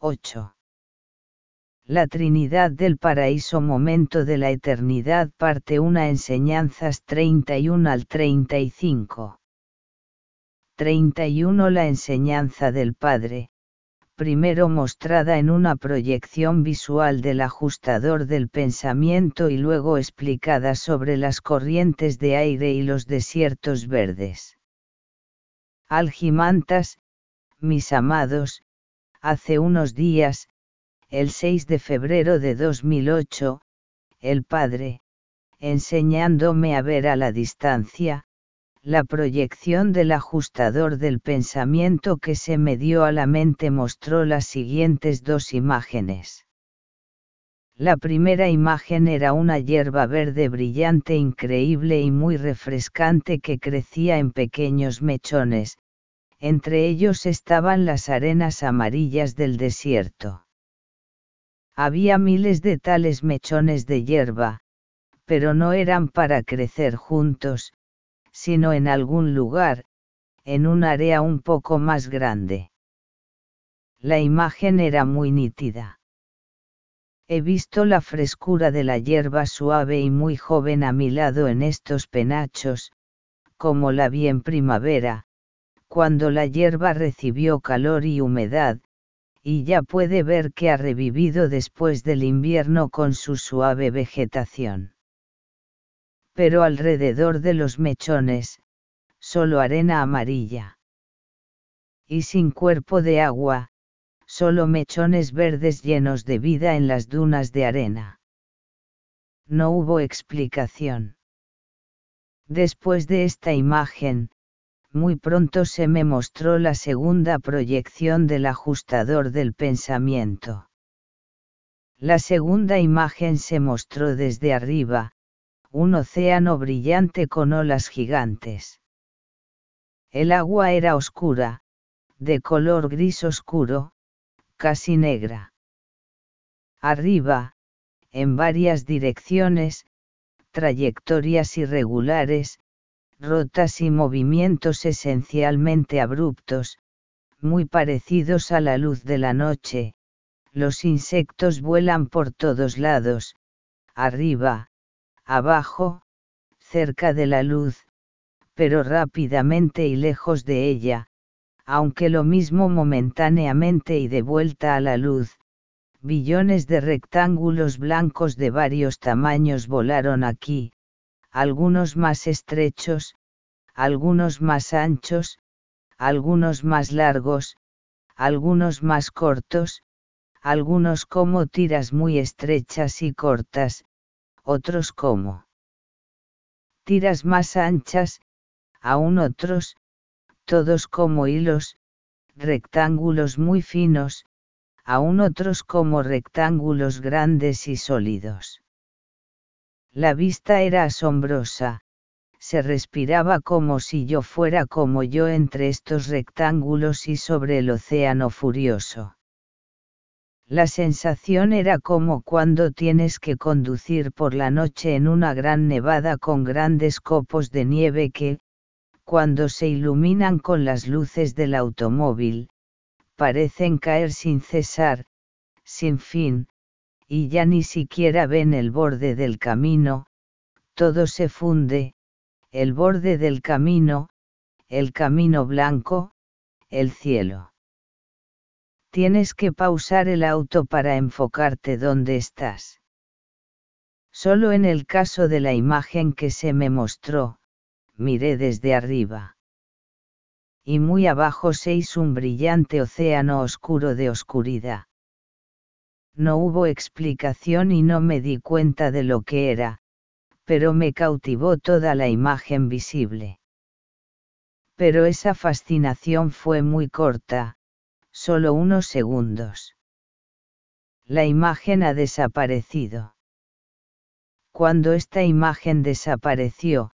8. La Trinidad del Paraíso Momento de la Eternidad Parte 1 Enseñanzas 31 al 35. 31 La enseñanza del Padre, primero mostrada en una proyección visual del ajustador del pensamiento y luego explicada sobre las corrientes de aire y los desiertos verdes. Algimantas, mis amados, hace unos días, el 6 de febrero de 2008, el Padre, enseñándome a ver a la distancia, la proyección del ajustador del pensamiento que se me dio a la mente mostró las siguientes dos imágenes. La primera imagen era una hierba verde brillante increíble y muy refrescante que crecía en pequeños mechones, entre ellos estaban las arenas amarillas del desierto. Había miles de tales mechones de hierba, pero no eran para crecer juntos, sino en algún lugar, en un área un poco más grande. La imagen era muy nítida. He visto la frescura de la hierba suave y muy joven a mi lado en estos penachos, como la vi en primavera, cuando la hierba recibió calor y humedad, y ya puede ver que ha revivido después del invierno con su suave vegetación. Pero alrededor de los mechones, solo arena amarilla. Y sin cuerpo de agua, solo mechones verdes llenos de vida en las dunas de arena. No hubo explicación. Después de esta imagen, muy pronto se me mostró la segunda proyección del ajustador del pensamiento. La segunda imagen se mostró desde arriba, un océano brillante con olas gigantes. El agua era oscura, de color gris oscuro, casi negra. Arriba, en varias direcciones, trayectorias irregulares, rotas y movimientos esencialmente abruptos, muy parecidos a la luz de la noche, los insectos vuelan por todos lados, arriba, abajo, cerca de la luz, pero rápidamente y lejos de ella, aunque lo mismo momentáneamente y de vuelta a la luz, billones de rectángulos blancos de varios tamaños volaron aquí, algunos más estrechos, algunos más anchos, algunos más largos, algunos más cortos, algunos como tiras muy estrechas y cortas, otros como tiras más anchas, aún otros, todos como hilos, rectángulos muy finos, aún otros como rectángulos grandes y sólidos. La vista era asombrosa, se respiraba como si yo fuera como yo entre estos rectángulos y sobre el océano furioso. La sensación era como cuando tienes que conducir por la noche en una gran nevada con grandes copos de nieve que, cuando se iluminan con las luces del automóvil, parecen caer sin cesar, sin fin, y ya ni siquiera ven el borde del camino, todo se funde, el borde del camino, el camino blanco, el cielo. Tienes que pausar el auto para enfocarte donde estás. Solo en el caso de la imagen que se me mostró, miré desde arriba. Y muy abajo seis un brillante océano oscuro de oscuridad no hubo explicación y no me di cuenta de lo que era, pero me cautivó toda la imagen visible. Pero esa fascinación fue muy corta, solo unos segundos. La imagen ha desaparecido. Cuando esta imagen desapareció,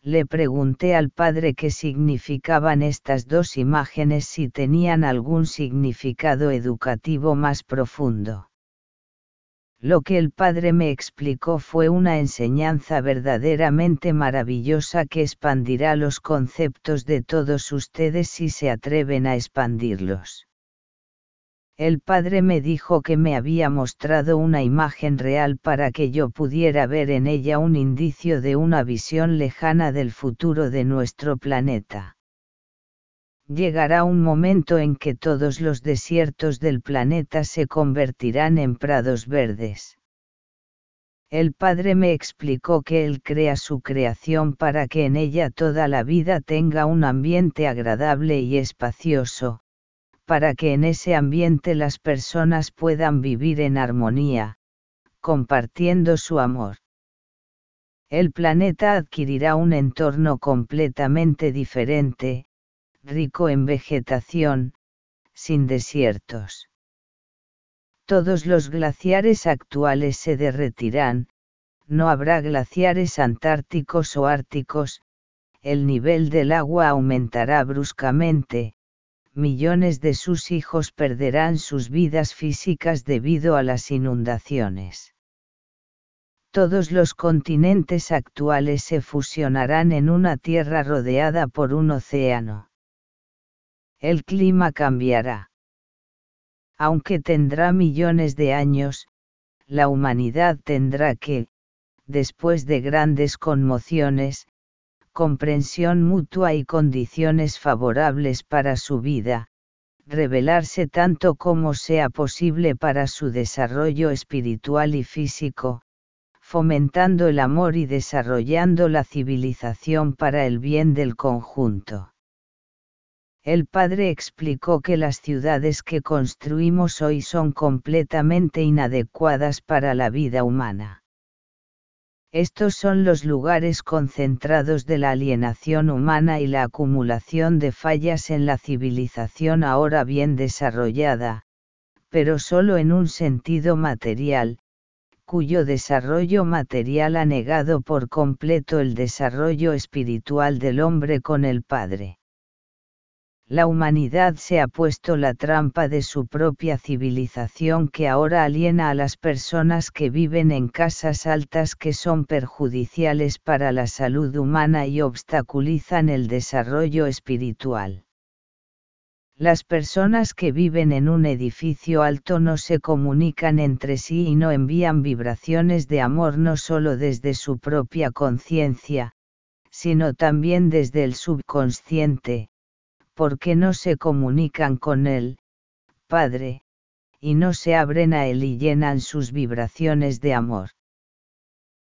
le pregunté al padre qué significaban estas dos imágenes si tenían algún significado educativo más profundo. Lo que el Padre me explicó fue una enseñanza verdaderamente maravillosa que expandirá los conceptos de todos ustedes si se atreven a expandirlos. El Padre me dijo que me había mostrado una imagen real para que yo pudiera ver en ella un indicio de una visión lejana del futuro de nuestro planeta. Llegará un momento en que todos los desiertos del planeta se convertirán en prados verdes. El Padre me explicó que Él crea su creación para que en ella toda la vida tenga un ambiente agradable y espacioso, para que en ese ambiente las personas puedan vivir en armonía, compartiendo su amor. El planeta adquirirá un entorno completamente diferente, rico en vegetación, sin desiertos. Todos los glaciares actuales se derretirán, no habrá glaciares antárticos o árticos, el nivel del agua aumentará bruscamente, millones de sus hijos perderán sus vidas físicas debido a las inundaciones. Todos los continentes actuales se fusionarán en una tierra rodeada por un océano. El clima cambiará. Aunque tendrá millones de años, la humanidad tendrá que, después de grandes conmociones, comprensión mutua y condiciones favorables para su vida, revelarse tanto como sea posible para su desarrollo espiritual y físico, fomentando el amor y desarrollando la civilización para el bien del conjunto. El padre explicó que las ciudades que construimos hoy son completamente inadecuadas para la vida humana. Estos son los lugares concentrados de la alienación humana y la acumulación de fallas en la civilización ahora bien desarrollada, pero solo en un sentido material, cuyo desarrollo material ha negado por completo el desarrollo espiritual del hombre con el Padre la humanidad se ha puesto la trampa de su propia civilización que ahora aliena a las personas que viven en casas altas que son perjudiciales para la salud humana y obstaculizan el desarrollo espiritual. Las personas que viven en un edificio alto no se comunican entre sí y no envían vibraciones de amor no solo desde su propia conciencia, sino también desde el subconsciente, porque no se comunican con Él, Padre, y no se abren a Él y llenan sus vibraciones de amor.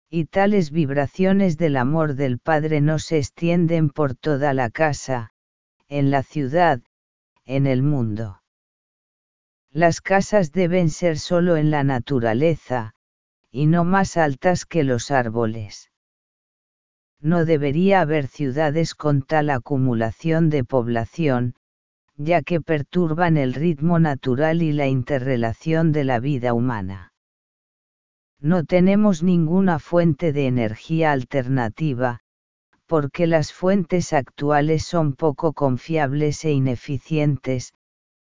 Y tales vibraciones del amor del Padre no se extienden por toda la casa, en la ciudad, en el mundo. Las casas deben ser solo en la naturaleza, y no más altas que los árboles no debería haber ciudades con tal acumulación de población, ya que perturban el ritmo natural y la interrelación de la vida humana. No tenemos ninguna fuente de energía alternativa, porque las fuentes actuales son poco confiables e ineficientes,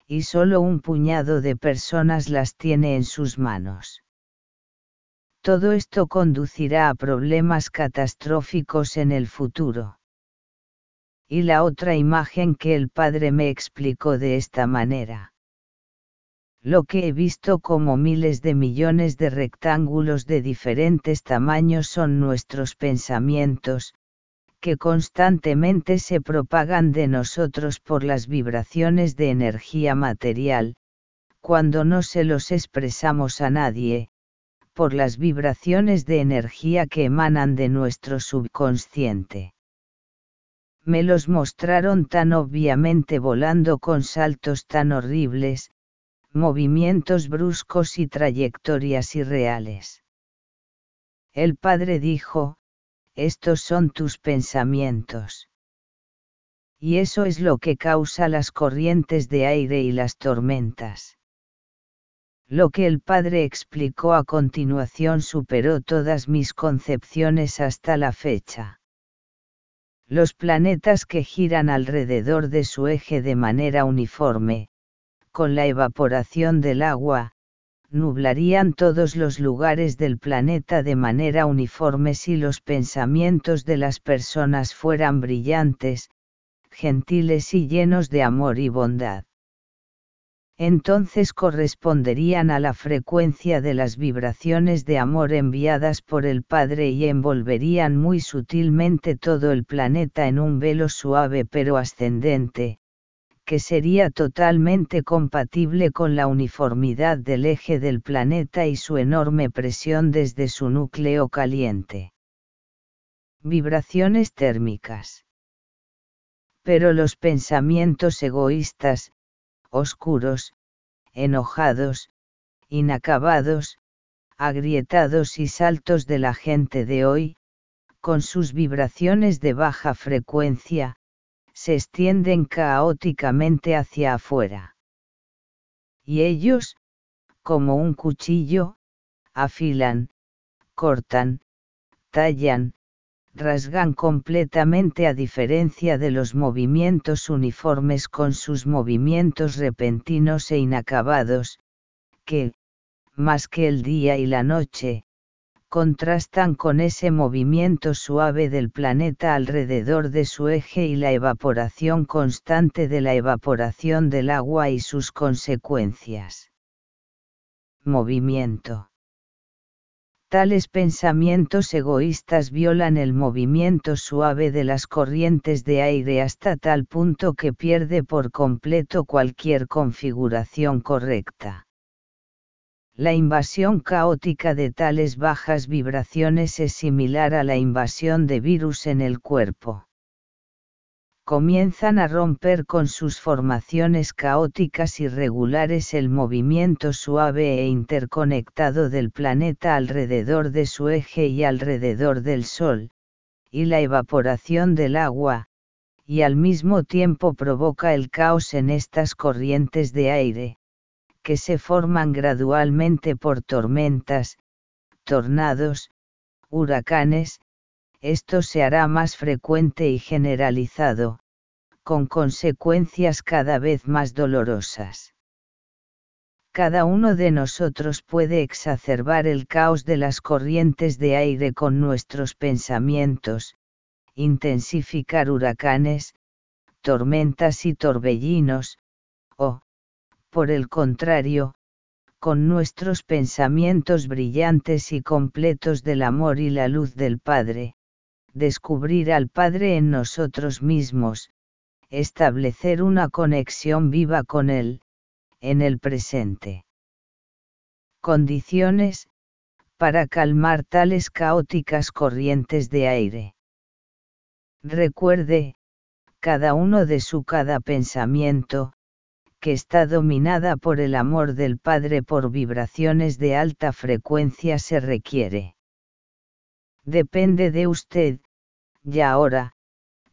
y solo un puñado de personas las tiene en sus manos. Todo esto conducirá a problemas catastróficos en el futuro. Y la otra imagen que el padre me explicó de esta manera. Lo que he visto como miles de millones de rectángulos de diferentes tamaños son nuestros pensamientos, que constantemente se propagan de nosotros por las vibraciones de energía material, cuando no se los expresamos a nadie, por las vibraciones de energía que emanan de nuestro subconsciente. Me los mostraron tan obviamente volando con saltos tan horribles, movimientos bruscos y trayectorias irreales. El padre dijo, estos son tus pensamientos. Y eso es lo que causa las corrientes de aire y las tormentas. Lo que el padre explicó a continuación superó todas mis concepciones hasta la fecha. Los planetas que giran alrededor de su eje de manera uniforme, con la evaporación del agua, nublarían todos los lugares del planeta de manera uniforme si los pensamientos de las personas fueran brillantes, gentiles y llenos de amor y bondad entonces corresponderían a la frecuencia de las vibraciones de amor enviadas por el Padre y envolverían muy sutilmente todo el planeta en un velo suave pero ascendente, que sería totalmente compatible con la uniformidad del eje del planeta y su enorme presión desde su núcleo caliente. Vibraciones térmicas. Pero los pensamientos egoístas, oscuros, enojados, inacabados, agrietados y saltos de la gente de hoy, con sus vibraciones de baja frecuencia, se extienden caóticamente hacia afuera. Y ellos, como un cuchillo, afilan, cortan, tallan, rasgan completamente a diferencia de los movimientos uniformes con sus movimientos repentinos e inacabados, que, más que el día y la noche, contrastan con ese movimiento suave del planeta alrededor de su eje y la evaporación constante de la evaporación del agua y sus consecuencias. Movimiento. Tales pensamientos egoístas violan el movimiento suave de las corrientes de aire hasta tal punto que pierde por completo cualquier configuración correcta. La invasión caótica de tales bajas vibraciones es similar a la invasión de virus en el cuerpo comienzan a romper con sus formaciones caóticas irregulares el movimiento suave e interconectado del planeta alrededor de su eje y alrededor del Sol, y la evaporación del agua, y al mismo tiempo provoca el caos en estas corrientes de aire, que se forman gradualmente por tormentas, tornados, huracanes, esto se hará más frecuente y generalizado, con consecuencias cada vez más dolorosas. Cada uno de nosotros puede exacerbar el caos de las corrientes de aire con nuestros pensamientos, intensificar huracanes, tormentas y torbellinos, o, por el contrario, con nuestros pensamientos brillantes y completos del amor y la luz del Padre, descubrir al Padre en nosotros mismos, establecer una conexión viva con Él, en el presente. Condiciones, para calmar tales caóticas corrientes de aire. Recuerde, cada uno de su cada pensamiento, que está dominada por el amor del Padre por vibraciones de alta frecuencia se requiere. Depende de usted, y ahora,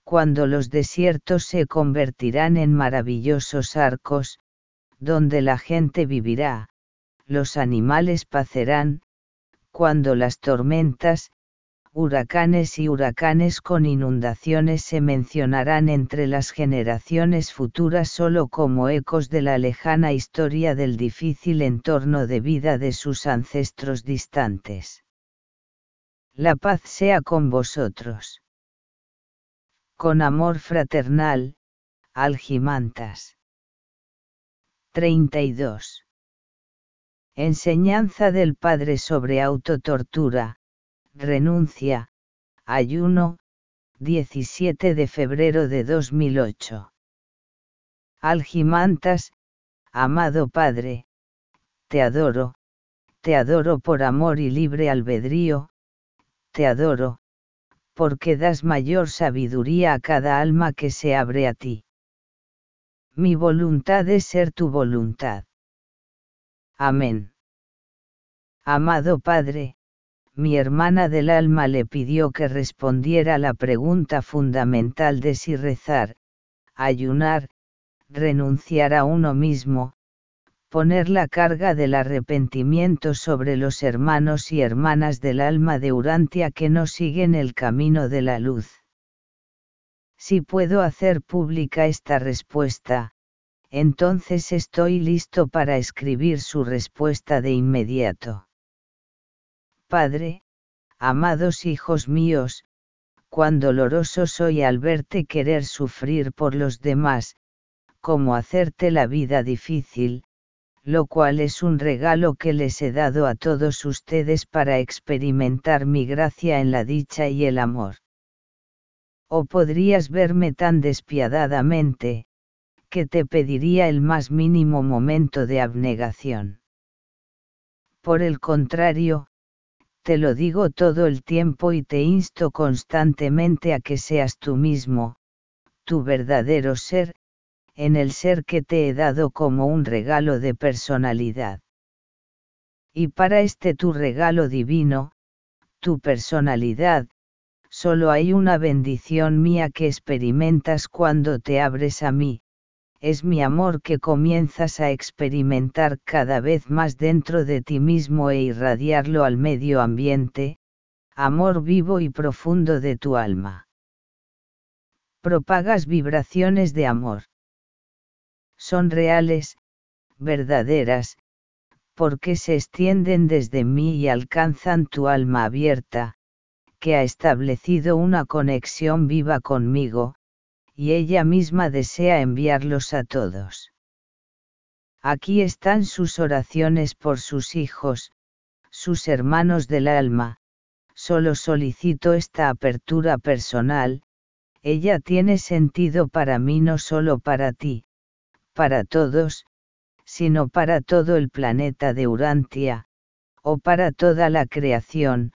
cuando los desiertos se convertirán en maravillosos arcos, donde la gente vivirá, los animales pacerán, cuando las tormentas, huracanes y huracanes con inundaciones se mencionarán entre las generaciones futuras solo como ecos de la lejana historia del difícil entorno de vida de sus ancestros distantes. La paz sea con vosotros. Con amor fraternal, Algimantas. 32. Enseñanza del Padre sobre autotortura, renuncia, ayuno, 17 de febrero de 2008. Algimantas, amado Padre, te adoro, te adoro por amor y libre albedrío, te adoro, porque das mayor sabiduría a cada alma que se abre a ti. Mi voluntad es ser tu voluntad. Amén. Amado Padre, mi hermana del alma le pidió que respondiera la pregunta fundamental de si rezar, ayunar, renunciar a uno mismo, poner la carga del arrepentimiento sobre los hermanos y hermanas del alma de Urantia que no siguen el camino de la luz. Si puedo hacer pública esta respuesta, entonces estoy listo para escribir su respuesta de inmediato. Padre, amados hijos míos, cuán doloroso soy al verte querer sufrir por los demás, como hacerte la vida difícil, lo cual es un regalo que les he dado a todos ustedes para experimentar mi gracia en la dicha y el amor. O podrías verme tan despiadadamente, que te pediría el más mínimo momento de abnegación. Por el contrario, te lo digo todo el tiempo y te insto constantemente a que seas tú mismo, tu verdadero ser, en el ser que te he dado como un regalo de personalidad. Y para este tu regalo divino, tu personalidad, solo hay una bendición mía que experimentas cuando te abres a mí, es mi amor que comienzas a experimentar cada vez más dentro de ti mismo e irradiarlo al medio ambiente, amor vivo y profundo de tu alma. Propagas vibraciones de amor son reales, verdaderas, porque se extienden desde mí y alcanzan tu alma abierta, que ha establecido una conexión viva conmigo, y ella misma desea enviarlos a todos. Aquí están sus oraciones por sus hijos, sus hermanos del alma, solo solicito esta apertura personal, ella tiene sentido para mí no solo para ti, para todos, sino para todo el planeta de Urantia, o para toda la creación,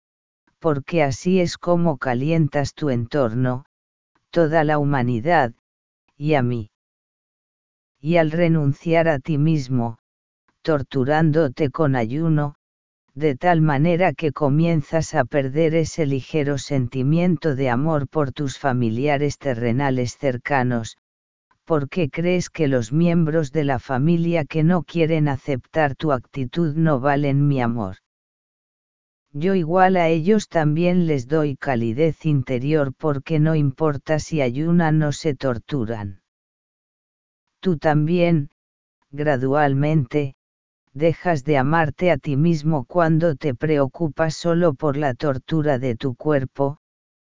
porque así es como calientas tu entorno, toda la humanidad, y a mí. Y al renunciar a ti mismo, torturándote con ayuno, de tal manera que comienzas a perder ese ligero sentimiento de amor por tus familiares terrenales cercanos, ¿por qué crees que los miembros de la familia que no quieren aceptar tu actitud no valen mi amor? Yo igual a ellos también les doy calidez interior porque no importa si ayunan o se torturan. Tú también, gradualmente, dejas de amarte a ti mismo cuando te preocupas solo por la tortura de tu cuerpo,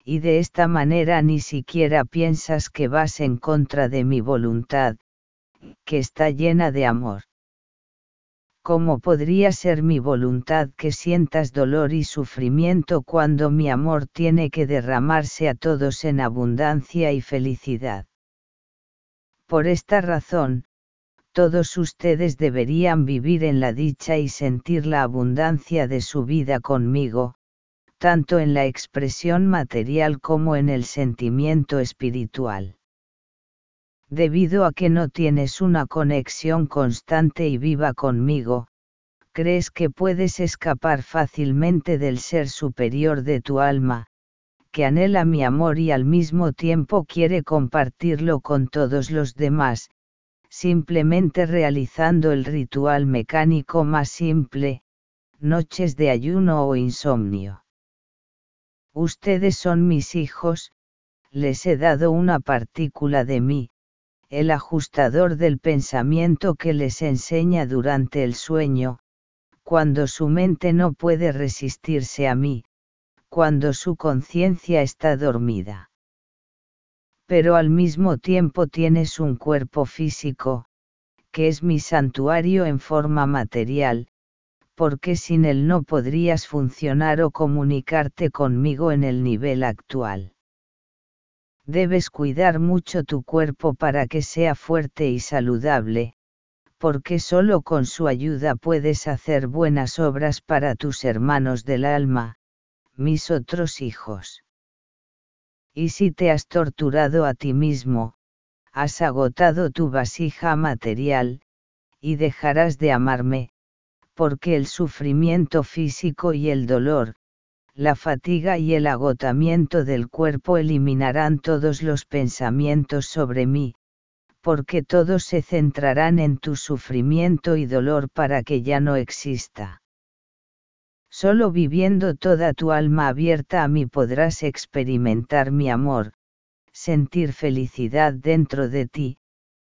y de esta manera ni siquiera piensas que vas en contra de mi voluntad, que está llena de amor. ¿Cómo podría ser mi voluntad que sientas dolor y sufrimiento cuando mi amor tiene que derramarse a todos en abundancia y felicidad? Por esta razón, todos ustedes deberían vivir en la dicha y sentir la abundancia de su vida conmigo, tanto en la expresión material como en el sentimiento espiritual. Debido a que no tienes una conexión constante y viva conmigo, crees que puedes escapar fácilmente del ser superior de tu alma, que anhela mi amor y al mismo tiempo quiere compartirlo con todos los demás, simplemente realizando el ritual mecánico más simple, noches de ayuno o insomnio. Ustedes son mis hijos, les he dado una partícula de mí, el ajustador del pensamiento que les enseña durante el sueño, cuando su mente no puede resistirse a mí, cuando su conciencia está dormida. Pero al mismo tiempo tienes un cuerpo físico, que es mi santuario en forma material, porque sin él no podrías funcionar o comunicarte conmigo en el nivel actual. Debes cuidar mucho tu cuerpo para que sea fuerte y saludable, porque solo con su ayuda puedes hacer buenas obras para tus hermanos del alma, mis otros hijos. Y si te has torturado a ti mismo, has agotado tu vasija material, y dejarás de amarme, porque el sufrimiento físico y el dolor, la fatiga y el agotamiento del cuerpo eliminarán todos los pensamientos sobre mí, porque todos se centrarán en tu sufrimiento y dolor para que ya no exista. Solo viviendo toda tu alma abierta a mí podrás experimentar mi amor, sentir felicidad dentro de ti,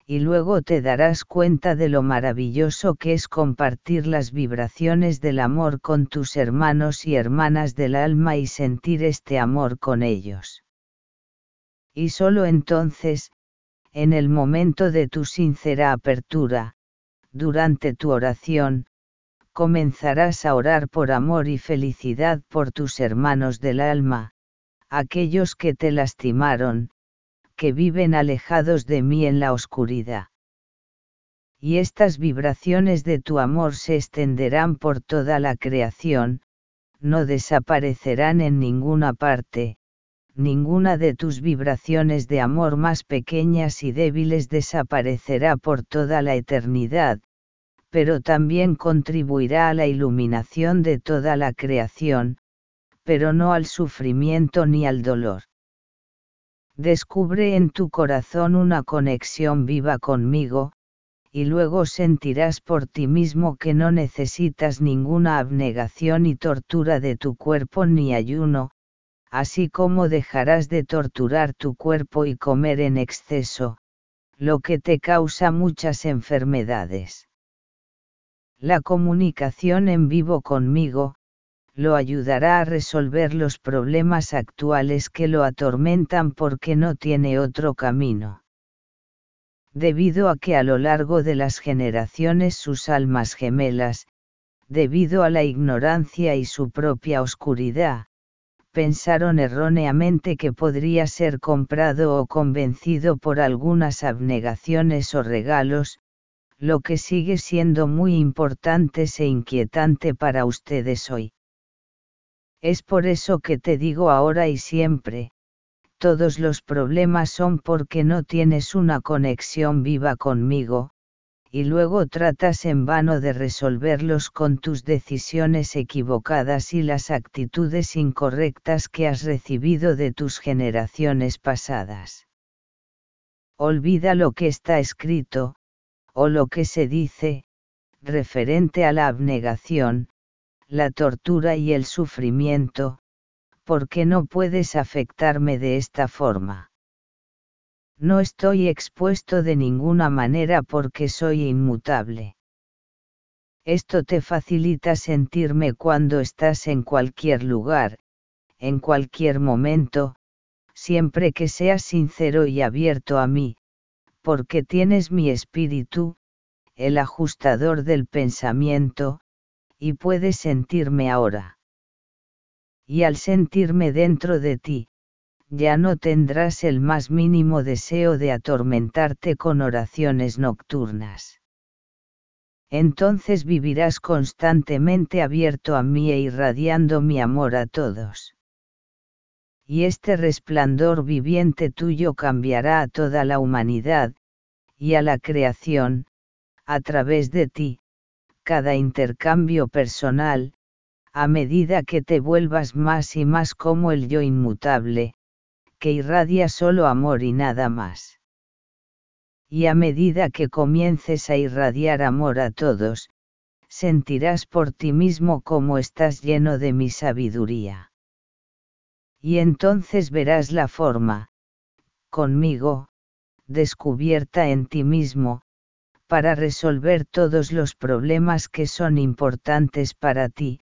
y luego te darás cuenta de lo maravilloso que es compartir las vibraciones del amor con tus hermanos y hermanas del alma y sentir este amor con ellos. Y solo entonces, en el momento de tu sincera apertura, durante tu oración, comenzarás a orar por amor y felicidad por tus hermanos del alma, aquellos que te lastimaron, que viven alejados de mí en la oscuridad. Y estas vibraciones de tu amor se extenderán por toda la creación, no desaparecerán en ninguna parte, ninguna de tus vibraciones de amor más pequeñas y débiles desaparecerá por toda la eternidad, pero también contribuirá a la iluminación de toda la creación, pero no al sufrimiento ni al dolor. Descubre en tu corazón una conexión viva conmigo, y luego sentirás por ti mismo que no necesitas ninguna abnegación y tortura de tu cuerpo ni ayuno, así como dejarás de torturar tu cuerpo y comer en exceso, lo que te causa muchas enfermedades. La comunicación en vivo conmigo, lo ayudará a resolver los problemas actuales que lo atormentan porque no tiene otro camino. Debido a que a lo largo de las generaciones sus almas gemelas, debido a la ignorancia y su propia oscuridad, pensaron erróneamente que podría ser comprado o convencido por algunas abnegaciones o regalos, lo que sigue siendo muy importante e inquietante para ustedes hoy. Es por eso que te digo ahora y siempre, todos los problemas son porque no tienes una conexión viva conmigo, y luego tratas en vano de resolverlos con tus decisiones equivocadas y las actitudes incorrectas que has recibido de tus generaciones pasadas. Olvida lo que está escrito, o lo que se dice, referente a la abnegación, la tortura y el sufrimiento, porque no puedes afectarme de esta forma. No estoy expuesto de ninguna manera porque soy inmutable. Esto te facilita sentirme cuando estás en cualquier lugar, en cualquier momento, siempre que seas sincero y abierto a mí, porque tienes mi espíritu, el ajustador del pensamiento, y puedes sentirme ahora. Y al sentirme dentro de ti, ya no tendrás el más mínimo deseo de atormentarte con oraciones nocturnas. Entonces vivirás constantemente abierto a mí e irradiando mi amor a todos y este resplandor viviente tuyo cambiará a toda la humanidad, y a la creación, a través de ti, cada intercambio personal, a medida que te vuelvas más y más como el yo inmutable, que irradia solo amor y nada más. Y a medida que comiences a irradiar amor a todos, sentirás por ti mismo como estás lleno de mi sabiduría y entonces verás la forma, conmigo, descubierta en ti mismo, para resolver todos los problemas que son importantes para ti,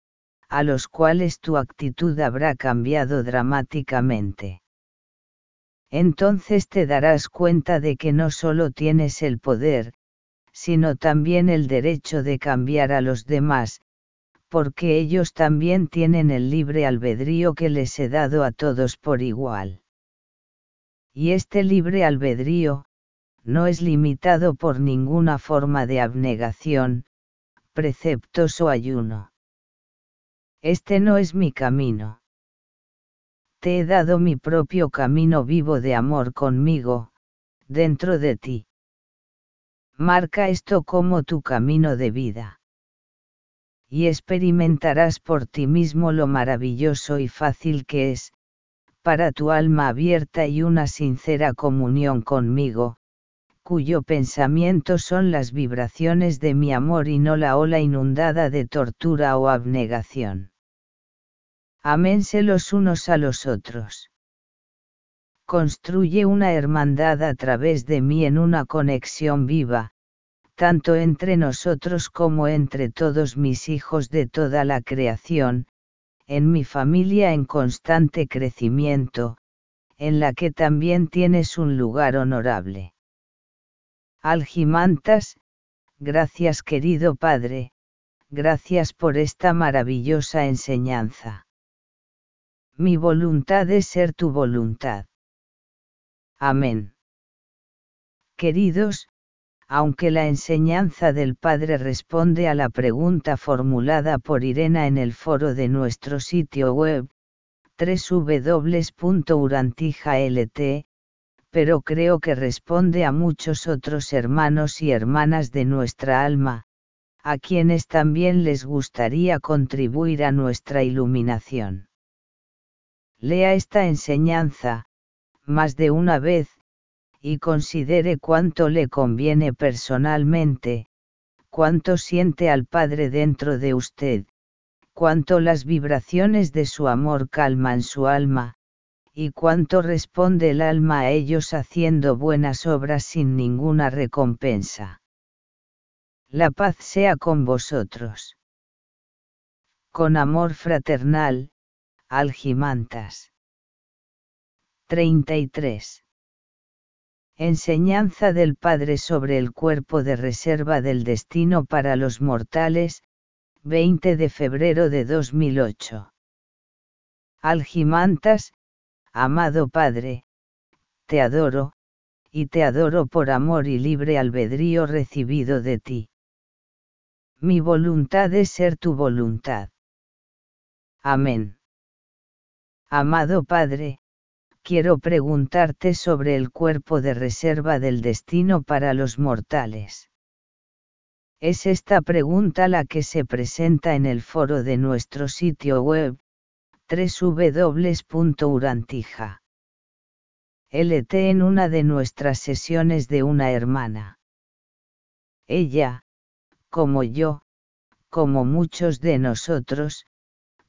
a los cuales tu actitud habrá cambiado dramáticamente. Entonces te darás cuenta de que no solo tienes el poder, sino también el derecho de cambiar a los demás, porque ellos también tienen el libre albedrío que les he dado a todos por igual. Y este libre albedrío, no es limitado por ninguna forma de abnegación, preceptos o ayuno. Este no es mi camino. Te he dado mi propio camino vivo de amor conmigo, dentro de ti. Marca esto como tu camino de vida y experimentarás por ti mismo lo maravilloso y fácil que es, para tu alma abierta y una sincera comunión conmigo, cuyo pensamiento son las vibraciones de mi amor y no la ola inundada de tortura o abnegación. Aménse los unos a los otros. Construye una hermandad a través de mí en una conexión viva, tanto entre nosotros como entre todos mis hijos de toda la creación, en mi familia en constante crecimiento, en la que también tienes un lugar honorable. Algimantas, Gracias querido Padre, gracias por esta maravillosa enseñanza. Mi voluntad es ser tu voluntad. Amén. Queridos, aunque la enseñanza del Padre responde a la pregunta formulada por Irena en el foro de nuestro sitio web, www.urantija.lt, pero creo que responde a muchos otros hermanos y hermanas de nuestra alma, a quienes también les gustaría contribuir a nuestra iluminación. Lea esta enseñanza, más de una vez, y considere cuánto le conviene personalmente, cuánto siente al Padre dentro de usted, cuánto las vibraciones de su amor calman su alma, y cuánto responde el alma a ellos haciendo buenas obras sin ninguna recompensa. La paz sea con vosotros. Con amor fraternal, Algimantas. 33. Enseñanza del Padre sobre el cuerpo de reserva del destino para los mortales, 20 de febrero de 2008. Algimantas, amado Padre, te adoro, y te adoro por amor y libre albedrío recibido de ti. Mi voluntad es ser tu voluntad. Amén. Amado Padre, quiero preguntarte sobre el cuerpo de reserva del destino para los mortales. Es esta pregunta la que se presenta en el foro de nuestro sitio web, www.urantija. LT en una de nuestras sesiones de una hermana. Ella, como yo, como muchos de nosotros,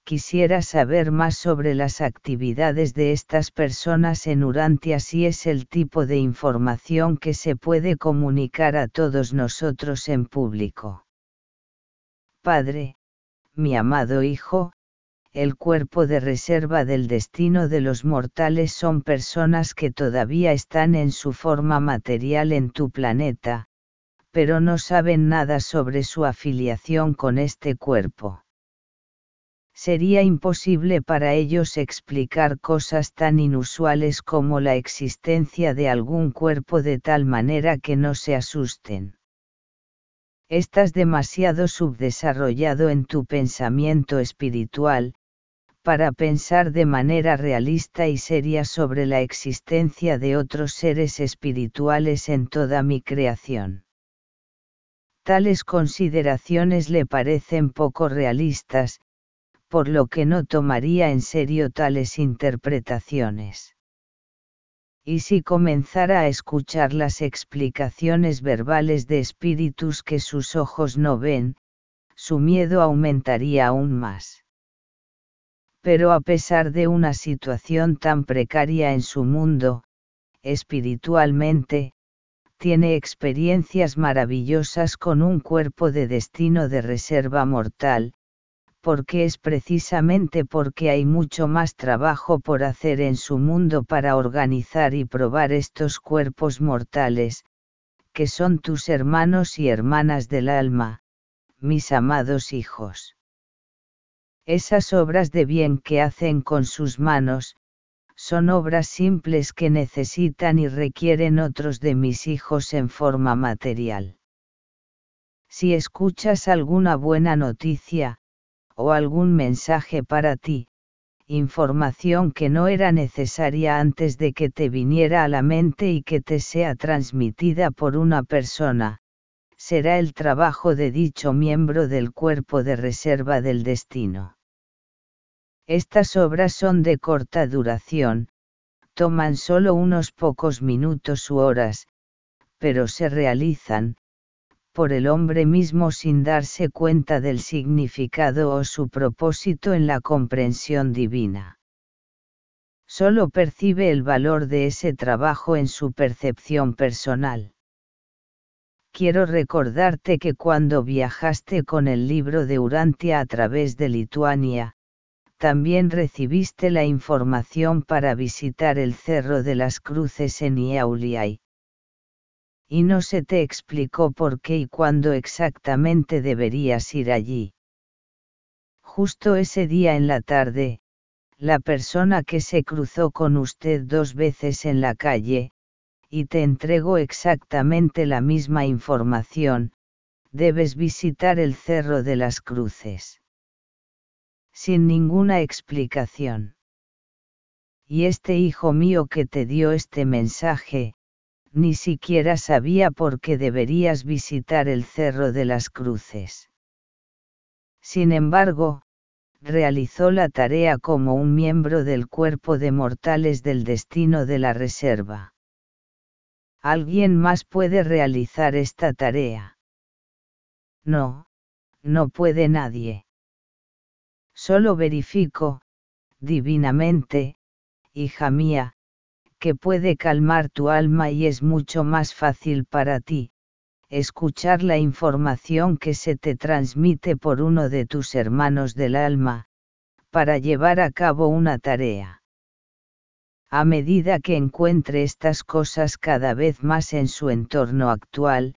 quisiera saber más sobre las actividades de estas personas en Urantia si es el tipo de información que se puede comunicar a todos nosotros en público. Padre, mi amado Hijo, el cuerpo de reserva del destino de los mortales son personas que todavía están en su forma material en tu planeta, pero no saben nada sobre su afiliación con este cuerpo. Sería imposible para ellos explicar cosas tan inusuales como la existencia de algún cuerpo de tal manera que no se asusten. Estás demasiado subdesarrollado en tu pensamiento espiritual, para pensar de manera realista y seria sobre la existencia de otros seres espirituales en toda mi creación. Tales consideraciones le parecen poco realistas, por lo que no tomaría en serio tales interpretaciones. Y si comenzara a escuchar las explicaciones verbales de espíritus que sus ojos no ven, su miedo aumentaría aún más pero a pesar de una situación tan precaria en su mundo, espiritualmente, tiene experiencias maravillosas con un cuerpo de destino de reserva mortal, porque es precisamente porque hay mucho más trabajo por hacer en su mundo para organizar y probar estos cuerpos mortales, que son tus hermanos y hermanas del alma, mis amados hijos esas obras de bien que hacen con sus manos, son obras simples que necesitan y requieren otros de mis hijos en forma material. Si escuchas alguna buena noticia, o algún mensaje para ti, información que no era necesaria antes de que te viniera a la mente y que te sea transmitida por una persona, será el trabajo de dicho miembro del cuerpo de reserva del destino. Estas obras son de corta duración, toman solo unos pocos minutos u horas, pero se realizan, por el hombre mismo sin darse cuenta del significado o su propósito en la comprensión divina. Solo percibe el valor de ese trabajo en su percepción personal. Quiero recordarte que cuando viajaste con el libro de Urantia a través de Lituania, también recibiste la información para visitar el Cerro de las Cruces en Iauliai. Y no se te explicó por qué y cuándo exactamente deberías ir allí. Justo ese día en la tarde, la persona que se cruzó con usted dos veces en la calle, y te entregó exactamente la misma información, debes visitar el Cerro de las Cruces. Sin ninguna explicación. Y este hijo mío que te dio este mensaje, ni siquiera sabía por qué deberías visitar el Cerro de las Cruces. Sin embargo, realizó la tarea como un miembro del cuerpo de mortales del destino de la reserva. ¿Alguien más puede realizar esta tarea? No, no puede nadie. Solo verifico, divinamente, hija mía, que puede calmar tu alma y es mucho más fácil para ti, escuchar la información que se te transmite por uno de tus hermanos del alma, para llevar a cabo una tarea. A medida que encuentre estas cosas cada vez más en su entorno actual,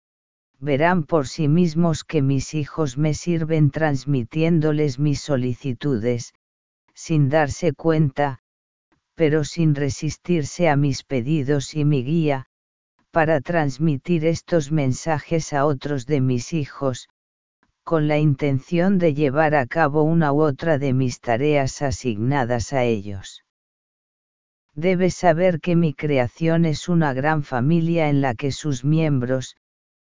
verán por sí mismos que mis hijos me sirven transmitiéndoles mis solicitudes, sin darse cuenta, pero sin resistirse a mis pedidos y mi guía, para transmitir estos mensajes a otros de mis hijos, con la intención de llevar a cabo una u otra de mis tareas asignadas a ellos. Debes saber que mi creación es una gran familia en la que sus miembros,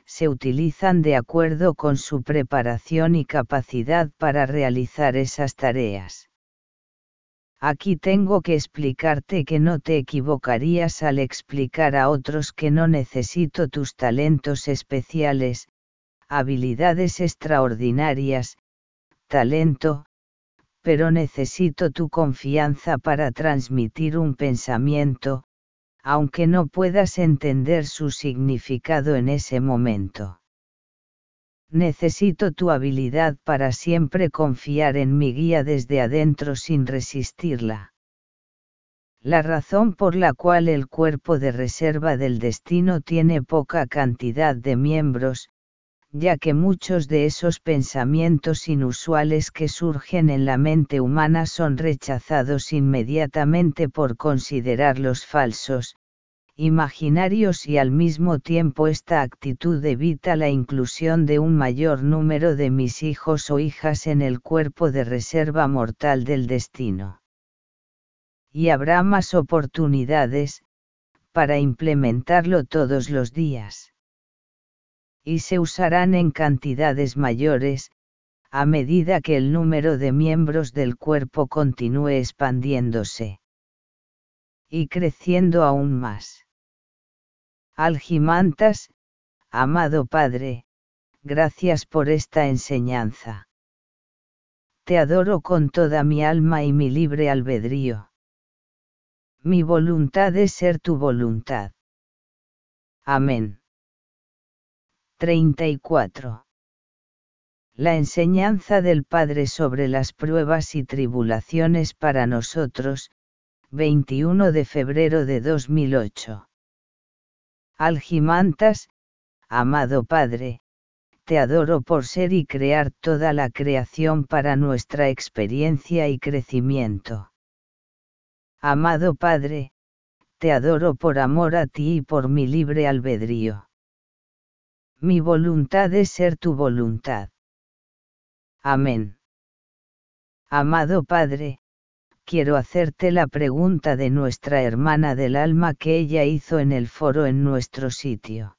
se utilizan de acuerdo con su preparación y capacidad para realizar esas tareas. Aquí tengo que explicarte que no te equivocarías al explicar a otros que no necesito tus talentos especiales, habilidades extraordinarias, talento, pero necesito tu confianza para transmitir un pensamiento, aunque no puedas entender su significado en ese momento necesito tu habilidad para siempre confiar en mi guía desde adentro sin resistirla. La razón por la cual el cuerpo de reserva del destino tiene poca cantidad de miembros, ya que muchos de esos pensamientos inusuales que surgen en la mente humana son rechazados inmediatamente por considerarlos falsos, imaginarios y al mismo tiempo esta actitud evita la inclusión de un mayor número de mis hijos o hijas en el cuerpo de reserva mortal del destino. Y habrá más oportunidades, para implementarlo todos los días. Y se usarán en cantidades mayores, a medida que el número de miembros del cuerpo continúe expandiéndose. Y creciendo aún más. Algimantas, amado Padre, gracias por esta enseñanza. Te adoro con toda mi alma y mi libre albedrío. Mi voluntad es ser tu voluntad. Amén. 34. La enseñanza del Padre sobre las pruebas y tribulaciones para nosotros, 21 de febrero de 2008. Algimantas, amado Padre, te adoro por ser y crear toda la creación para nuestra experiencia y crecimiento. Amado Padre, te adoro por amor a ti y por mi libre albedrío. Mi voluntad es ser tu voluntad. Amén. Amado Padre, quiero hacerte la pregunta de nuestra hermana del alma que ella hizo en el foro en nuestro sitio.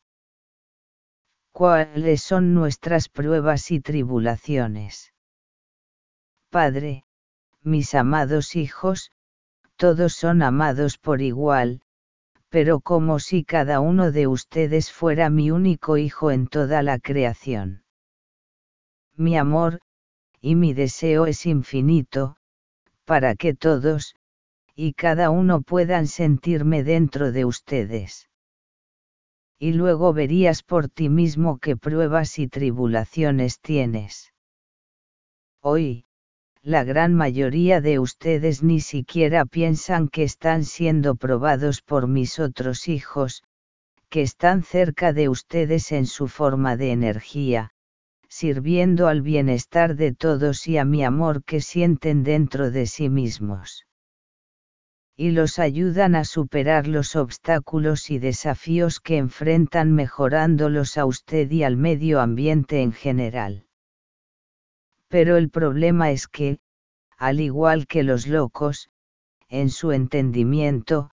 ¿Cuáles son nuestras pruebas y tribulaciones? Padre, mis amados hijos, todos son amados por igual, pero como si cada uno de ustedes fuera mi único hijo en toda la creación. Mi amor, y mi deseo es infinito, para que todos, y cada uno puedan sentirme dentro de ustedes. Y luego verías por ti mismo qué pruebas y tribulaciones tienes. Hoy, la gran mayoría de ustedes ni siquiera piensan que están siendo probados por mis otros hijos, que están cerca de ustedes en su forma de energía, sirviendo al bienestar de todos y a mi amor que sienten dentro de sí mismos. Y los ayudan a superar los obstáculos y desafíos que enfrentan mejorándolos a usted y al medio ambiente en general. Pero el problema es que, al igual que los locos, en su entendimiento,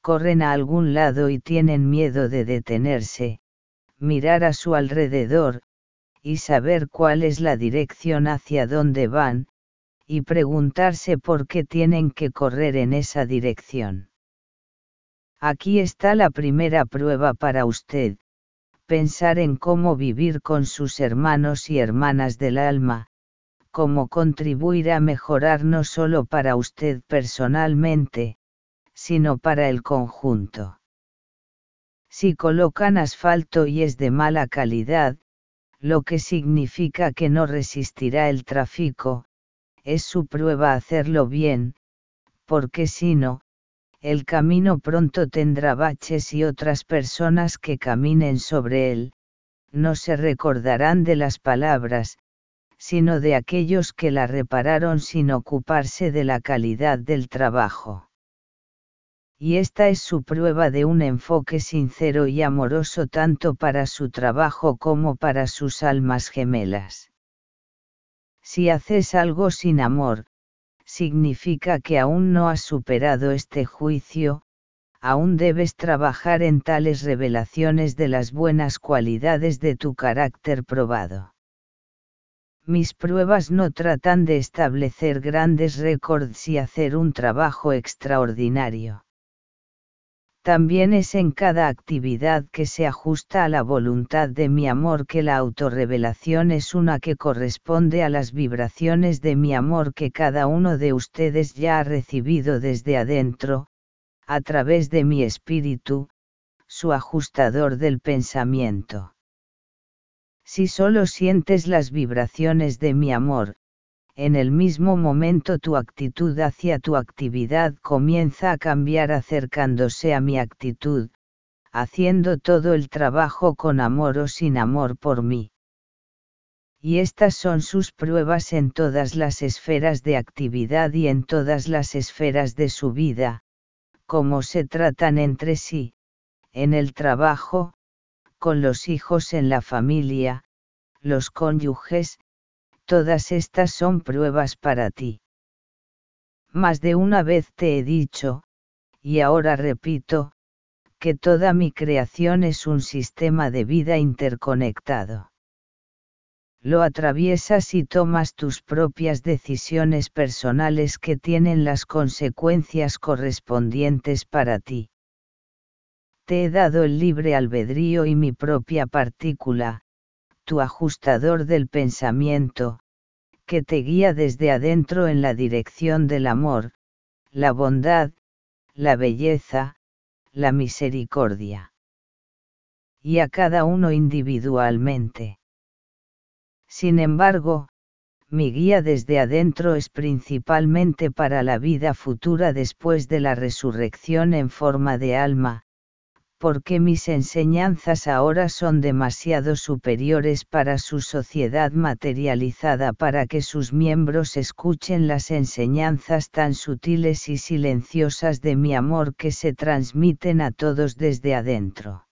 corren a algún lado y tienen miedo de detenerse, mirar a su alrededor, y saber cuál es la dirección hacia dónde van, y preguntarse por qué tienen que correr en esa dirección. Aquí está la primera prueba para usted, pensar en cómo vivir con sus hermanos y hermanas del alma, cómo contribuir a mejorar no solo para usted personalmente, sino para el conjunto. Si colocan asfalto y es de mala calidad, lo que significa que no resistirá el tráfico, es su prueba hacerlo bien, porque si no, el camino pronto tendrá baches y otras personas que caminen sobre él, no se recordarán de las palabras, sino de aquellos que la repararon sin ocuparse de la calidad del trabajo y esta es su prueba de un enfoque sincero y amoroso tanto para su trabajo como para sus almas gemelas. Si haces algo sin amor, significa que aún no has superado este juicio, aún debes trabajar en tales revelaciones de las buenas cualidades de tu carácter probado. Mis pruebas no tratan de establecer grandes récords y hacer un trabajo extraordinario también es en cada actividad que se ajusta a la voluntad de mi amor que la autorrevelación es una que corresponde a las vibraciones de mi amor que cada uno de ustedes ya ha recibido desde adentro, a través de mi espíritu, su ajustador del pensamiento. Si solo sientes las vibraciones de mi amor, en el mismo momento tu actitud hacia tu actividad comienza a cambiar acercándose a mi actitud, haciendo todo el trabajo con amor o sin amor por mí. Y estas son sus pruebas en todas las esferas de actividad y en todas las esferas de su vida, cómo se tratan entre sí, en el trabajo, con los hijos en la familia, los cónyuges, todas estas son pruebas para ti. Más de una vez te he dicho, y ahora repito, que toda mi creación es un sistema de vida interconectado. Lo atraviesas y tomas tus propias decisiones personales que tienen las consecuencias correspondientes para ti. Te he dado el libre albedrío y mi propia partícula, tu ajustador del pensamiento, que te guía desde adentro en la dirección del amor, la bondad, la belleza, la misericordia. Y a cada uno individualmente. Sin embargo, mi guía desde adentro es principalmente para la vida futura después de la resurrección en forma de alma, porque mis enseñanzas ahora son demasiado superiores para su sociedad materializada para que sus miembros escuchen las enseñanzas tan sutiles y silenciosas de mi amor que se transmiten a todos desde adentro.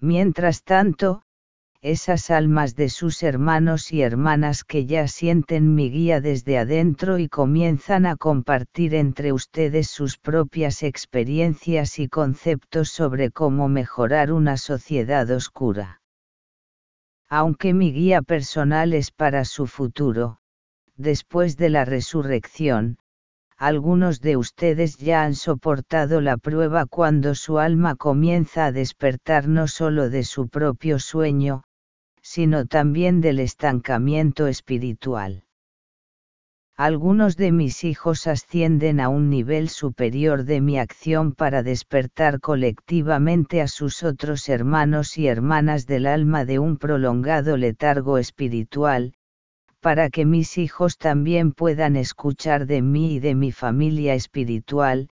Mientras tanto, esas almas de sus hermanos y hermanas que ya sienten mi guía desde adentro y comienzan a compartir entre ustedes sus propias experiencias y conceptos sobre cómo mejorar una sociedad oscura. Aunque mi guía personal es para su futuro, después de la resurrección, algunos de ustedes ya han soportado la prueba cuando su alma comienza a despertar no solo de su propio sueño, sino también del estancamiento espiritual. Algunos de mis hijos ascienden a un nivel superior de mi acción para despertar colectivamente a sus otros hermanos y hermanas del alma de un prolongado letargo espiritual, para que mis hijos también puedan escuchar de mí y de mi familia espiritual,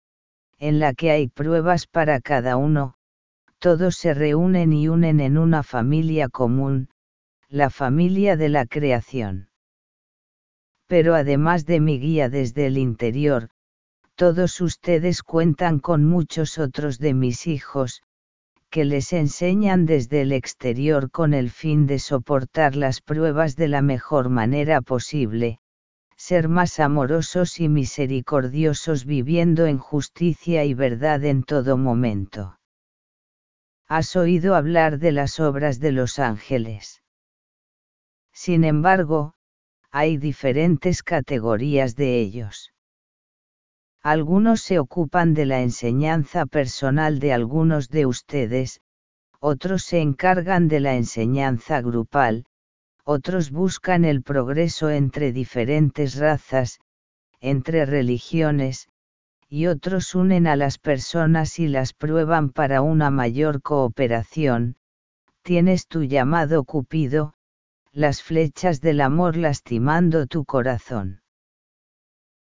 en la que hay pruebas para cada uno, todos se reúnen y unen en una familia común, la familia de la creación. Pero además de mi guía desde el interior, todos ustedes cuentan con muchos otros de mis hijos, que les enseñan desde el exterior con el fin de soportar las pruebas de la mejor manera posible, ser más amorosos y misericordiosos viviendo en justicia y verdad en todo momento. ¿Has oído hablar de las obras de los ángeles? Sin embargo, hay diferentes categorías de ellos. Algunos se ocupan de la enseñanza personal de algunos de ustedes, otros se encargan de la enseñanza grupal, otros buscan el progreso entre diferentes razas, entre religiones, y otros unen a las personas y las prueban para una mayor cooperación. Tienes tu llamado Cupido, las flechas del amor lastimando tu corazón.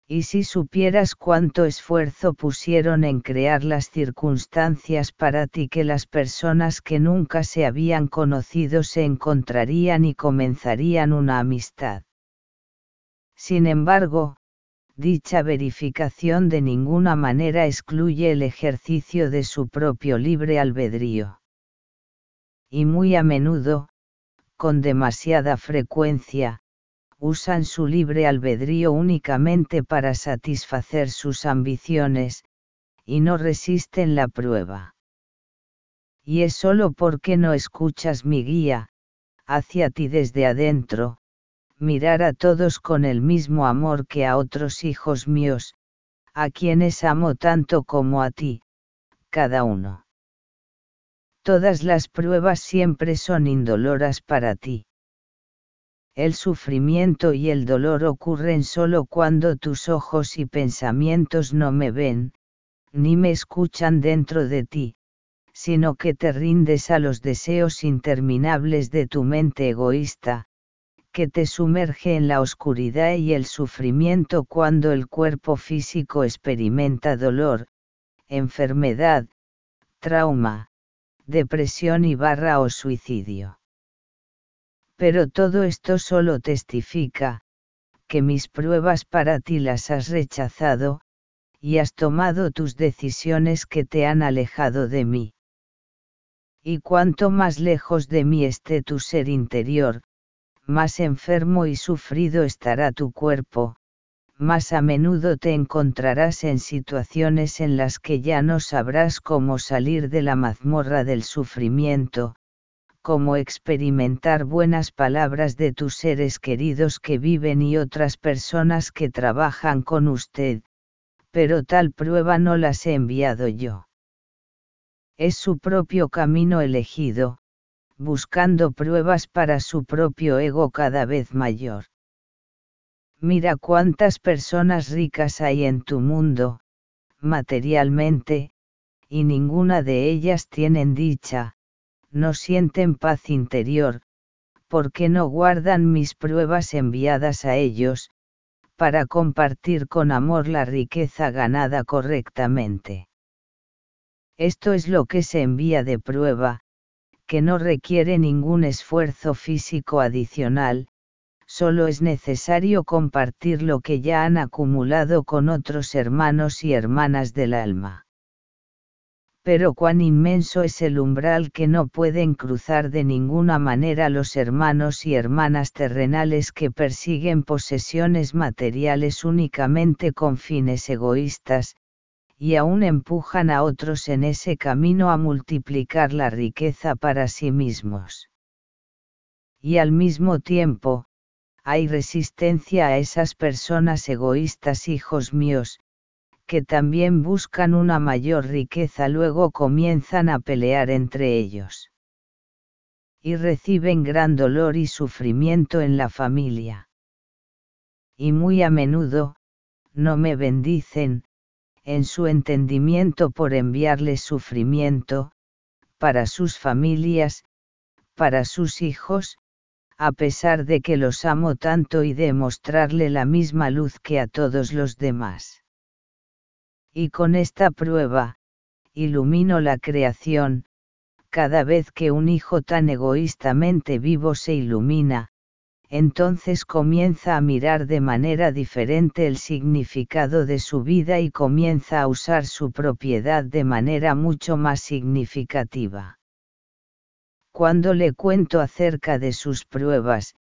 Y si supieras cuánto esfuerzo pusieron en crear las circunstancias para ti que las personas que nunca se habían conocido se encontrarían y comenzarían una amistad. Sin embargo, dicha verificación de ninguna manera excluye el ejercicio de su propio libre albedrío. Y muy a menudo, con demasiada frecuencia, usan su libre albedrío únicamente para satisfacer sus ambiciones, y no resisten la prueba. Y es solo porque no escuchas mi guía, hacia ti desde adentro, mirar a todos con el mismo amor que a otros hijos míos, a quienes amo tanto como a ti, cada uno. Todas las pruebas siempre son indoloras para ti. El sufrimiento y el dolor ocurren solo cuando tus ojos y pensamientos no me ven, ni me escuchan dentro de ti, sino que te rindes a los deseos interminables de tu mente egoísta, que te sumerge en la oscuridad y el sufrimiento cuando el cuerpo físico experimenta dolor, enfermedad, trauma, depresión y barra o suicidio. Pero todo esto solo testifica, que mis pruebas para ti las has rechazado, y has tomado tus decisiones que te han alejado de mí. Y cuanto más lejos de mí esté tu ser interior, más enfermo y sufrido estará tu cuerpo, más a menudo te encontrarás en situaciones en las que ya no sabrás cómo salir de la mazmorra del sufrimiento, como experimentar buenas palabras de tus seres queridos que viven y otras personas que trabajan con usted, pero tal prueba no las he enviado yo. Es su propio camino elegido, buscando pruebas para su propio ego cada vez mayor. Mira cuántas personas ricas hay en tu mundo, materialmente, y ninguna de ellas tienen dicha, no sienten paz interior, porque no guardan mis pruebas enviadas a ellos, para compartir con amor la riqueza ganada correctamente. Esto es lo que se envía de prueba, que no requiere ningún esfuerzo físico adicional, solo es necesario compartir lo que ya han acumulado con otros hermanos y hermanas del alma pero cuán inmenso es el umbral que no pueden cruzar de ninguna manera los hermanos y hermanas terrenales que persiguen posesiones materiales únicamente con fines egoístas, y aún empujan a otros en ese camino a multiplicar la riqueza para sí mismos. Y al mismo tiempo, hay resistencia a esas personas egoístas hijos míos, que también buscan una mayor riqueza luego comienzan a pelear entre ellos. Y reciben gran dolor y sufrimiento en la familia. Y muy a menudo, no me bendicen, en su entendimiento por enviarles sufrimiento, para sus familias, para sus hijos, a pesar de que los amo tanto y de mostrarle la misma luz que a todos los demás. Y con esta prueba, ilumino la creación, cada vez que un hijo tan egoístamente vivo se ilumina, entonces comienza a mirar de manera diferente el significado de su vida y comienza a usar su propiedad de manera mucho más significativa. Cuando le cuento acerca de sus pruebas,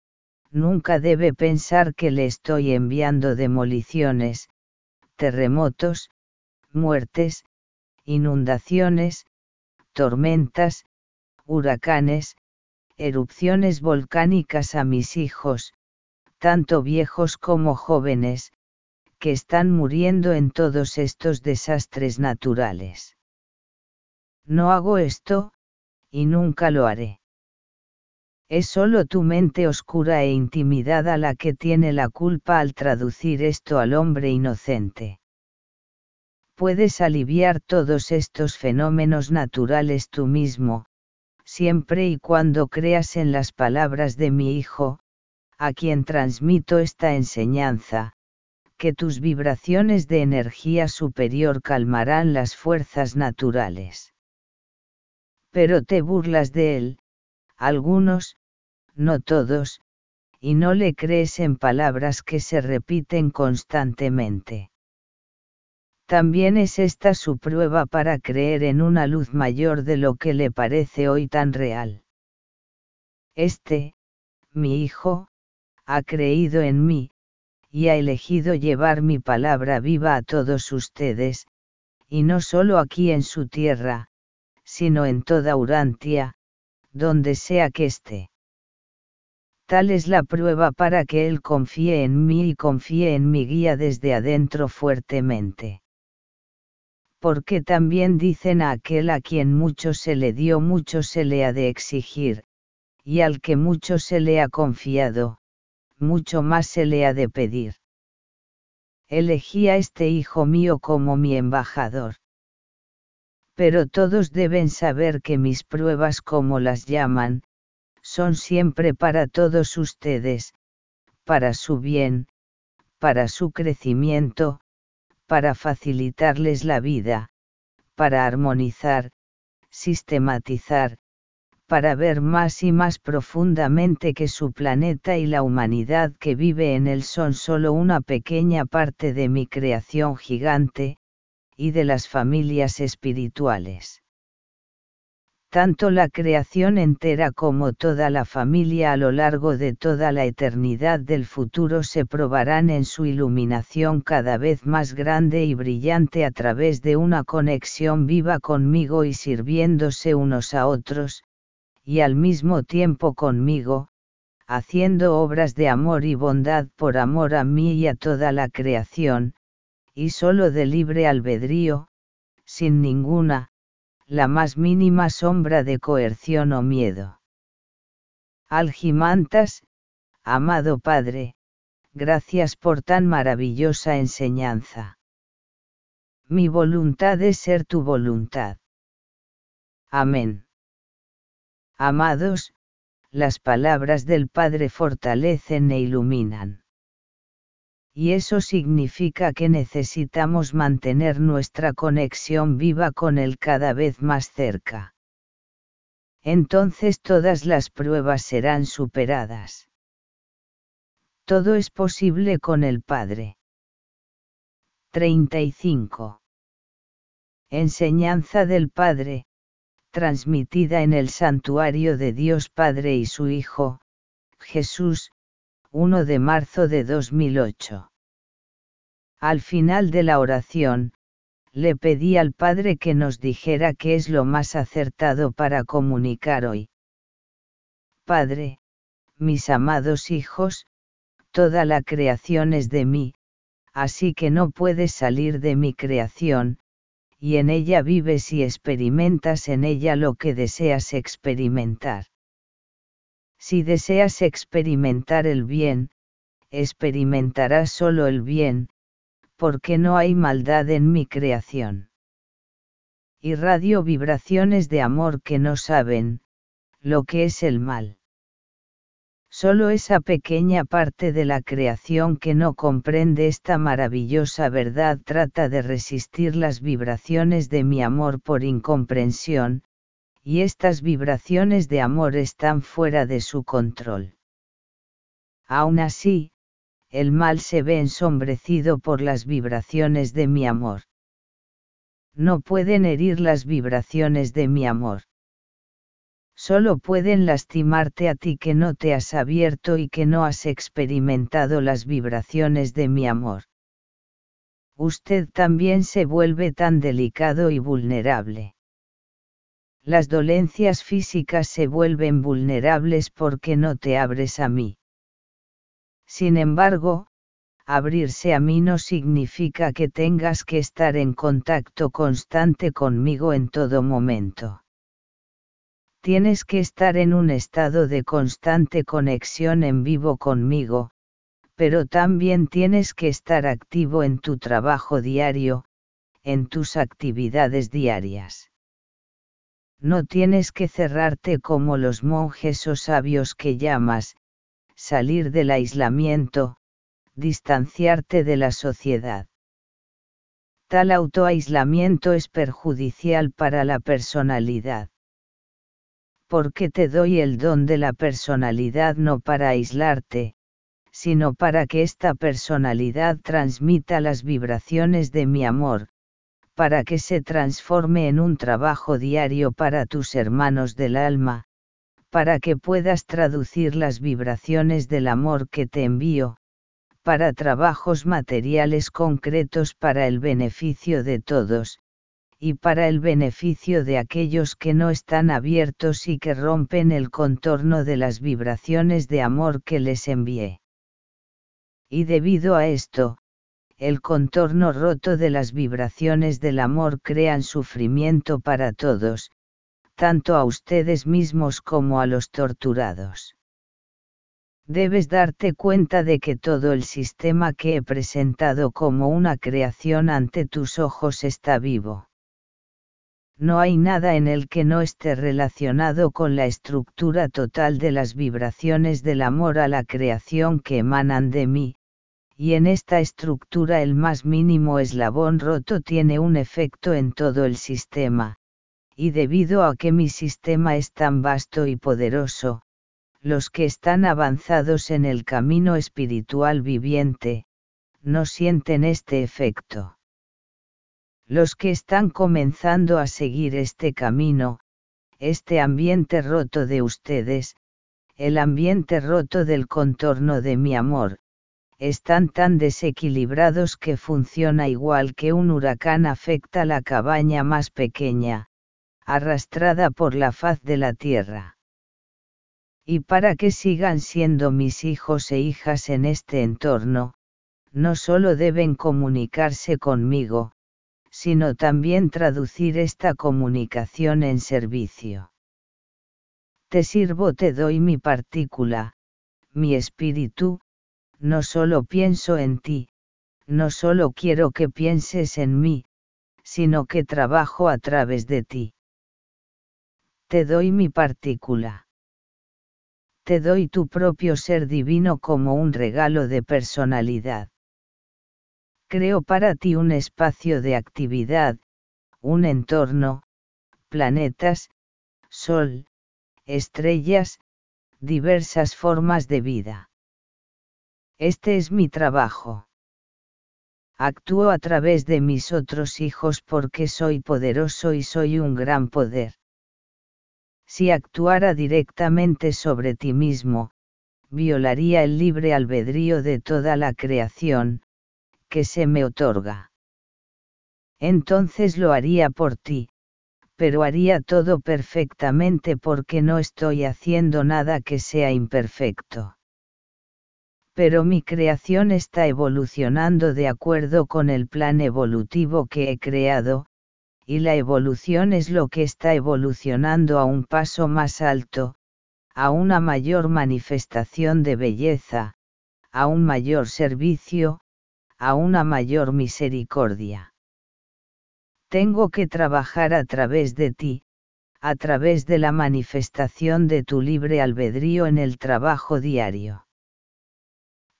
nunca debe pensar que le estoy enviando demoliciones, terremotos, muertes, inundaciones, tormentas, huracanes, erupciones volcánicas a mis hijos, tanto viejos como jóvenes, que están muriendo en todos estos desastres naturales. No hago esto, y nunca lo haré. Es solo tu mente oscura e intimidada la que tiene la culpa al traducir esto al hombre inocente puedes aliviar todos estos fenómenos naturales tú mismo, siempre y cuando creas en las palabras de mi Hijo, a quien transmito esta enseñanza, que tus vibraciones de energía superior calmarán las fuerzas naturales. Pero te burlas de él, algunos, no todos, y no le crees en palabras que se repiten constantemente. También es esta su prueba para creer en una luz mayor de lo que le parece hoy tan real. Este, mi hijo, ha creído en mí, y ha elegido llevar mi palabra viva a todos ustedes, y no solo aquí en su tierra, sino en toda Urantia, donde sea que esté. Tal es la prueba para que él confíe en mí y confíe en mi guía desde adentro fuertemente porque también dicen a aquel a quien mucho se le dio mucho se le ha de exigir, y al que mucho se le ha confiado, mucho más se le ha de pedir. Elegí a este hijo mío como mi embajador. Pero todos deben saber que mis pruebas como las llaman, son siempre para todos ustedes, para su bien, para su crecimiento, para facilitarles la vida, para armonizar, sistematizar, para ver más y más profundamente que su planeta y la humanidad que vive en él son solo una pequeña parte de mi creación gigante, y de las familias espirituales. Tanto la creación entera como toda la familia a lo largo de toda la eternidad del futuro se probarán en su iluminación cada vez más grande y brillante a través de una conexión viva conmigo y sirviéndose unos a otros, y al mismo tiempo conmigo, haciendo obras de amor y bondad por amor a mí y a toda la creación, y solo de libre albedrío, sin ninguna, la más mínima sombra de coerción o miedo. Algimantas, amado Padre, gracias por tan maravillosa enseñanza. Mi voluntad es ser tu voluntad. Amén. Amados, las palabras del Padre fortalecen e iluminan y eso significa que necesitamos mantener nuestra conexión viva con Él cada vez más cerca. Entonces todas las pruebas serán superadas. Todo es posible con el Padre. 35. Enseñanza del Padre, transmitida en el santuario de Dios Padre y su Hijo, Jesús, 1 de marzo de 2008. Al final de la oración, le pedí al Padre que nos dijera qué es lo más acertado para comunicar hoy. Padre, mis amados hijos, toda la creación es de mí, así que no puedes salir de mi creación, y en ella vives y experimentas en ella lo que deseas experimentar. Si deseas experimentar el bien, experimentarás solo el bien, porque no hay maldad en mi creación. Y radio vibraciones de amor que no saben, lo que es el mal. Solo esa pequeña parte de la creación que no comprende esta maravillosa verdad trata de resistir las vibraciones de mi amor por incomprensión, y estas vibraciones de amor están fuera de su control. Aún así, el mal se ve ensombrecido por las vibraciones de mi amor. No pueden herir las vibraciones de mi amor. Solo pueden lastimarte a ti que no te has abierto y que no has experimentado las vibraciones de mi amor. Usted también se vuelve tan delicado y vulnerable las dolencias físicas se vuelven vulnerables porque no te abres a mí. Sin embargo, abrirse a mí no significa que tengas que estar en contacto constante conmigo en todo momento. Tienes que estar en un estado de constante conexión en vivo conmigo, pero también tienes que estar activo en tu trabajo diario, en tus actividades diarias no tienes que cerrarte como los monjes o sabios que llamas, salir del aislamiento, distanciarte de la sociedad. Tal autoaislamiento es perjudicial para la personalidad. Porque te doy el don de la personalidad no para aislarte, sino para que esta personalidad transmita las vibraciones de mi amor, para que se transforme en un trabajo diario para tus hermanos del alma, para que puedas traducir las vibraciones del amor que te envío, para trabajos materiales concretos para el beneficio de todos, y para el beneficio de aquellos que no están abiertos y que rompen el contorno de las vibraciones de amor que les envié. Y debido a esto, el contorno roto de las vibraciones del amor crean sufrimiento para todos, tanto a ustedes mismos como a los torturados. Debes darte cuenta de que todo el sistema que he presentado como una creación ante tus ojos está vivo. No hay nada en el que no esté relacionado con la estructura total de las vibraciones del amor a la creación que emanan de mí, y en esta estructura el más mínimo eslabón roto tiene un efecto en todo el sistema, y debido a que mi sistema es tan vasto y poderoso, los que están avanzados en el camino espiritual viviente, no sienten este efecto. Los que están comenzando a seguir este camino, este ambiente roto de ustedes, el ambiente roto del contorno de mi amor, están tan desequilibrados que funciona igual que un huracán afecta la cabaña más pequeña, arrastrada por la faz de la tierra. Y para que sigan siendo mis hijos e hijas en este entorno, no solo deben comunicarse conmigo, sino también traducir esta comunicación en servicio. Te sirvo, te doy mi partícula, mi espíritu, no solo pienso en ti, no solo quiero que pienses en mí, sino que trabajo a través de ti. Te doy mi partícula. Te doy tu propio ser divino como un regalo de personalidad. Creo para ti un espacio de actividad, un entorno, planetas, sol, estrellas, diversas formas de vida. Este es mi trabajo. Actúo a través de mis otros hijos porque soy poderoso y soy un gran poder. Si actuara directamente sobre ti mismo, violaría el libre albedrío de toda la creación, que se me otorga. Entonces lo haría por ti, pero haría todo perfectamente porque no estoy haciendo nada que sea imperfecto pero mi creación está evolucionando de acuerdo con el plan evolutivo que he creado, y la evolución es lo que está evolucionando a un paso más alto, a una mayor manifestación de belleza, a un mayor servicio, a una mayor misericordia. Tengo que trabajar a través de ti, a través de la manifestación de tu libre albedrío en el trabajo diario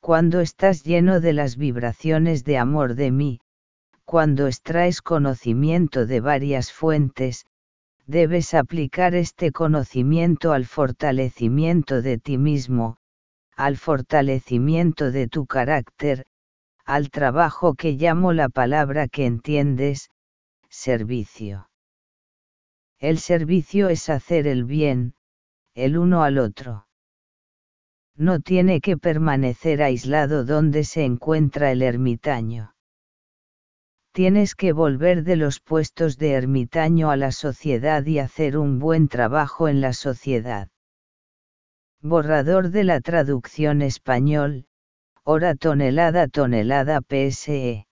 cuando estás lleno de las vibraciones de amor de mí, cuando extraes conocimiento de varias fuentes, debes aplicar este conocimiento al fortalecimiento de ti mismo, al fortalecimiento de tu carácter, al trabajo que llamo la palabra que entiendes, servicio. El servicio es hacer el bien, el uno al otro. No tiene que permanecer aislado donde se encuentra el ermitaño. Tienes que volver de los puestos de ermitaño a la sociedad y hacer un buen trabajo en la sociedad. Borrador de la traducción español, hora tonelada tonelada PSE.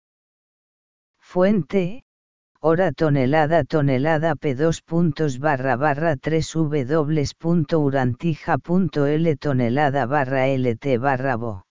Fuente, hora tonelada tonelada P2 puntos barra barra 3 W.urantija.l tonelada barra LT barra bo.